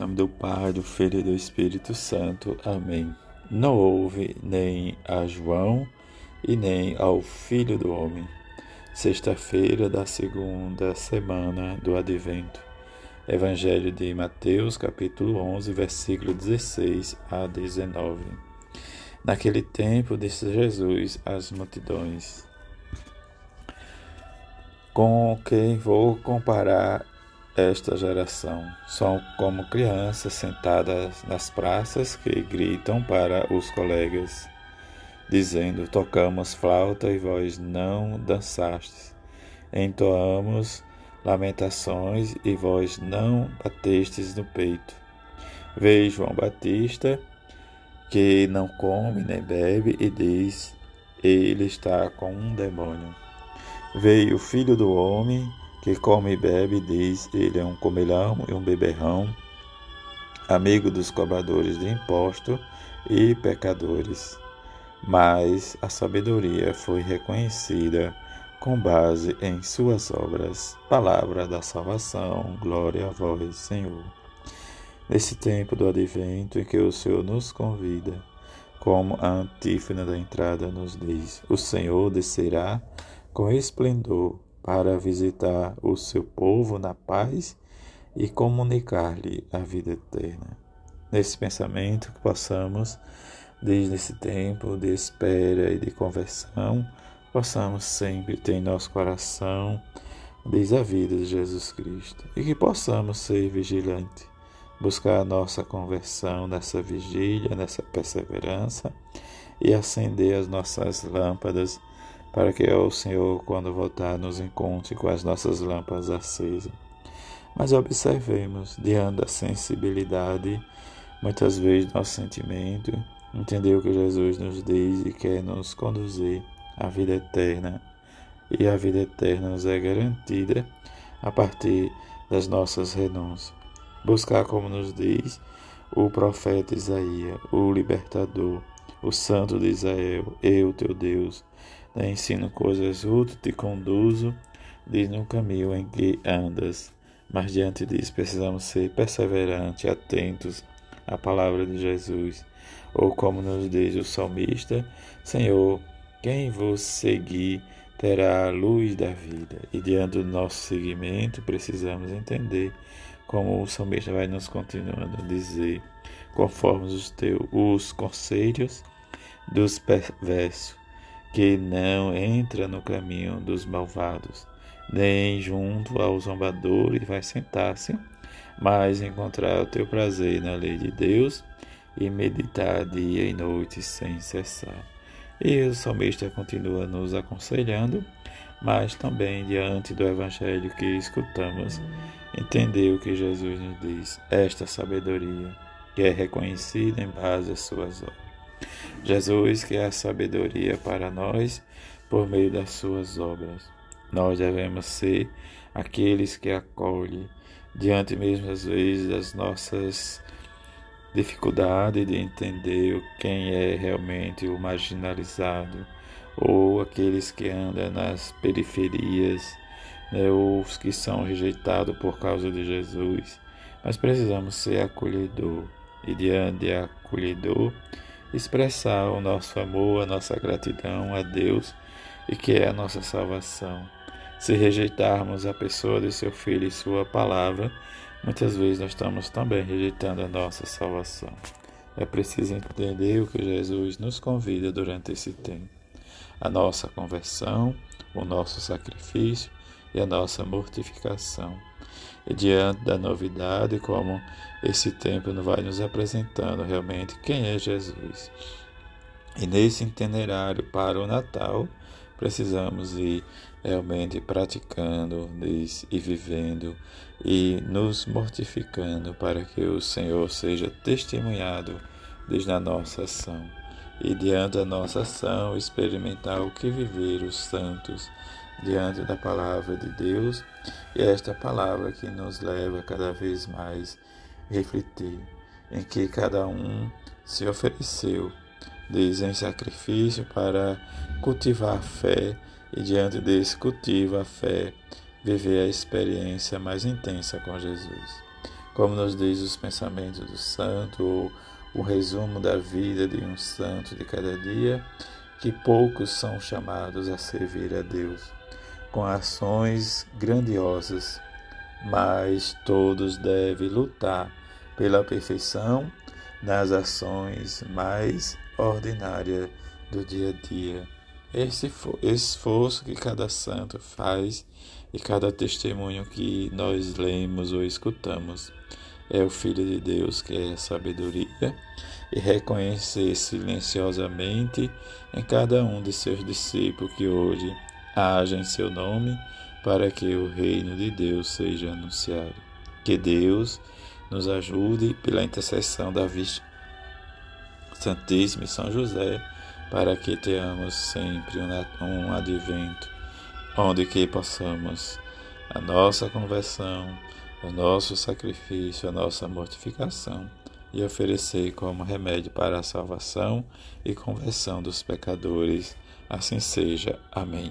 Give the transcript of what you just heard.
Em nome do Pai, do Filho e do Espírito Santo. Amém. Não houve nem a João e nem ao Filho do Homem. Sexta-feira da segunda semana do Advento. Evangelho de Mateus, capítulo 11, versículo 16 a 19. Naquele tempo disse Jesus às multidões: Com quem vou comparar esta geração. São como crianças sentadas nas praças que gritam para os colegas, dizendo: Tocamos flauta e vós não dançastes. Entoamos lamentações e vós não batestes no peito. Veio João Batista, que não come nem bebe, e diz: Ele está com um demônio. Veio o filho do homem, que come e bebe, diz: Ele é um comelhão e um beberrão, amigo dos cobradores de imposto e pecadores. Mas a sabedoria foi reconhecida com base em suas obras. Palavra da salvação, glória a vós, Senhor. Nesse tempo do advento em que o Senhor nos convida, como a antífona da entrada nos diz: O Senhor descerá com esplendor para visitar o seu povo na paz e comunicar-lhe a vida eterna. Nesse pensamento que possamos, desde esse tempo de espera e de conversão, possamos sempre ter em nosso coração desde a vida de Jesus Cristo e que possamos ser vigilantes, buscar a nossa conversão nessa vigília, nessa perseverança e acender as nossas lâmpadas para que o Senhor, quando voltar, nos encontre com as nossas lâmpadas acesas. Mas observemos, diante da sensibilidade, muitas vezes nosso sentimento, entender o que Jesus nos diz e quer nos conduzir à vida eterna. E a vida eterna nos é garantida a partir das nossas renúncias. Buscar, como nos diz o profeta Isaías, o libertador, o santo de Israel, eu, teu Deus, te ensino coisas úteis, te conduzo, diz no caminho em que andas. Mas diante disso precisamos ser perseverantes, atentos à palavra de Jesus. Ou como nos diz o salmista, Senhor, quem vos seguir terá a luz da vida. E diante do nosso seguimento precisamos entender como o salmista vai nos continuando a dizer, conforme os teus os conselhos dos perversos, que não entra no caminho dos malvados, nem junto ao zombador e vai sentar-se, mas encontrar o teu prazer na lei de Deus e meditar dia e noite sem cessar. E o salmista continua nos aconselhando, mas também diante do evangelho que escutamos, entender o que Jesus nos diz, esta sabedoria que é reconhecida em base às suas obras. Jesus que é a sabedoria para nós por meio das suas obras. Nós devemos ser aqueles que acolhem diante mesmo às vezes das nossas dificuldades de entender quem é realmente o marginalizado ou aqueles que andam nas periferias, né, ou os que são rejeitados por causa de Jesus. Mas precisamos ser acolhedor e diante de acolhedor expressar o nosso amor, a nossa gratidão a Deus e que é a nossa salvação. Se rejeitarmos a pessoa de seu Filho e sua palavra, muitas vezes nós estamos também rejeitando a nossa salvação. É preciso entender o que Jesus nos convida durante esse tempo: a nossa conversão, o nosso sacrifício e a nossa mortificação. Diante da novidade, como esse tempo vai nos apresentando realmente quem é Jesus. E nesse itinerário para o Natal, precisamos ir realmente praticando e vivendo e nos mortificando para que o Senhor seja testemunhado desde a nossa ação. E diante da nossa ação, experimentar o que viver os santos diante da palavra de Deus, e é esta palavra que nos leva cada vez mais a refletir, em que cada um se ofereceu, diz em sacrifício para cultivar a fé e diante desse cultivo a fé, viver a experiência mais intensa com Jesus. como nos diz os pensamentos do santo, ou o resumo da vida de um santo de cada dia, que poucos são chamados a servir a Deus com ações grandiosas, mas todos devem lutar pela perfeição nas ações mais ordinárias do dia a dia. Esse esforço que cada santo faz e cada testemunho que nós lemos ou escutamos é o Filho de Deus que é sabedoria e reconhecer silenciosamente em cada um de seus discípulos que hoje haja em seu nome para que o reino de Deus seja anunciado. Que Deus nos ajude pela intercessão da Virgem Santíssima e São José para que tenhamos sempre um advento onde que possamos a nossa conversão, o nosso sacrifício, a nossa mortificação e oferecer como remédio para a salvação e conversão dos pecadores. Assim seja. Amém.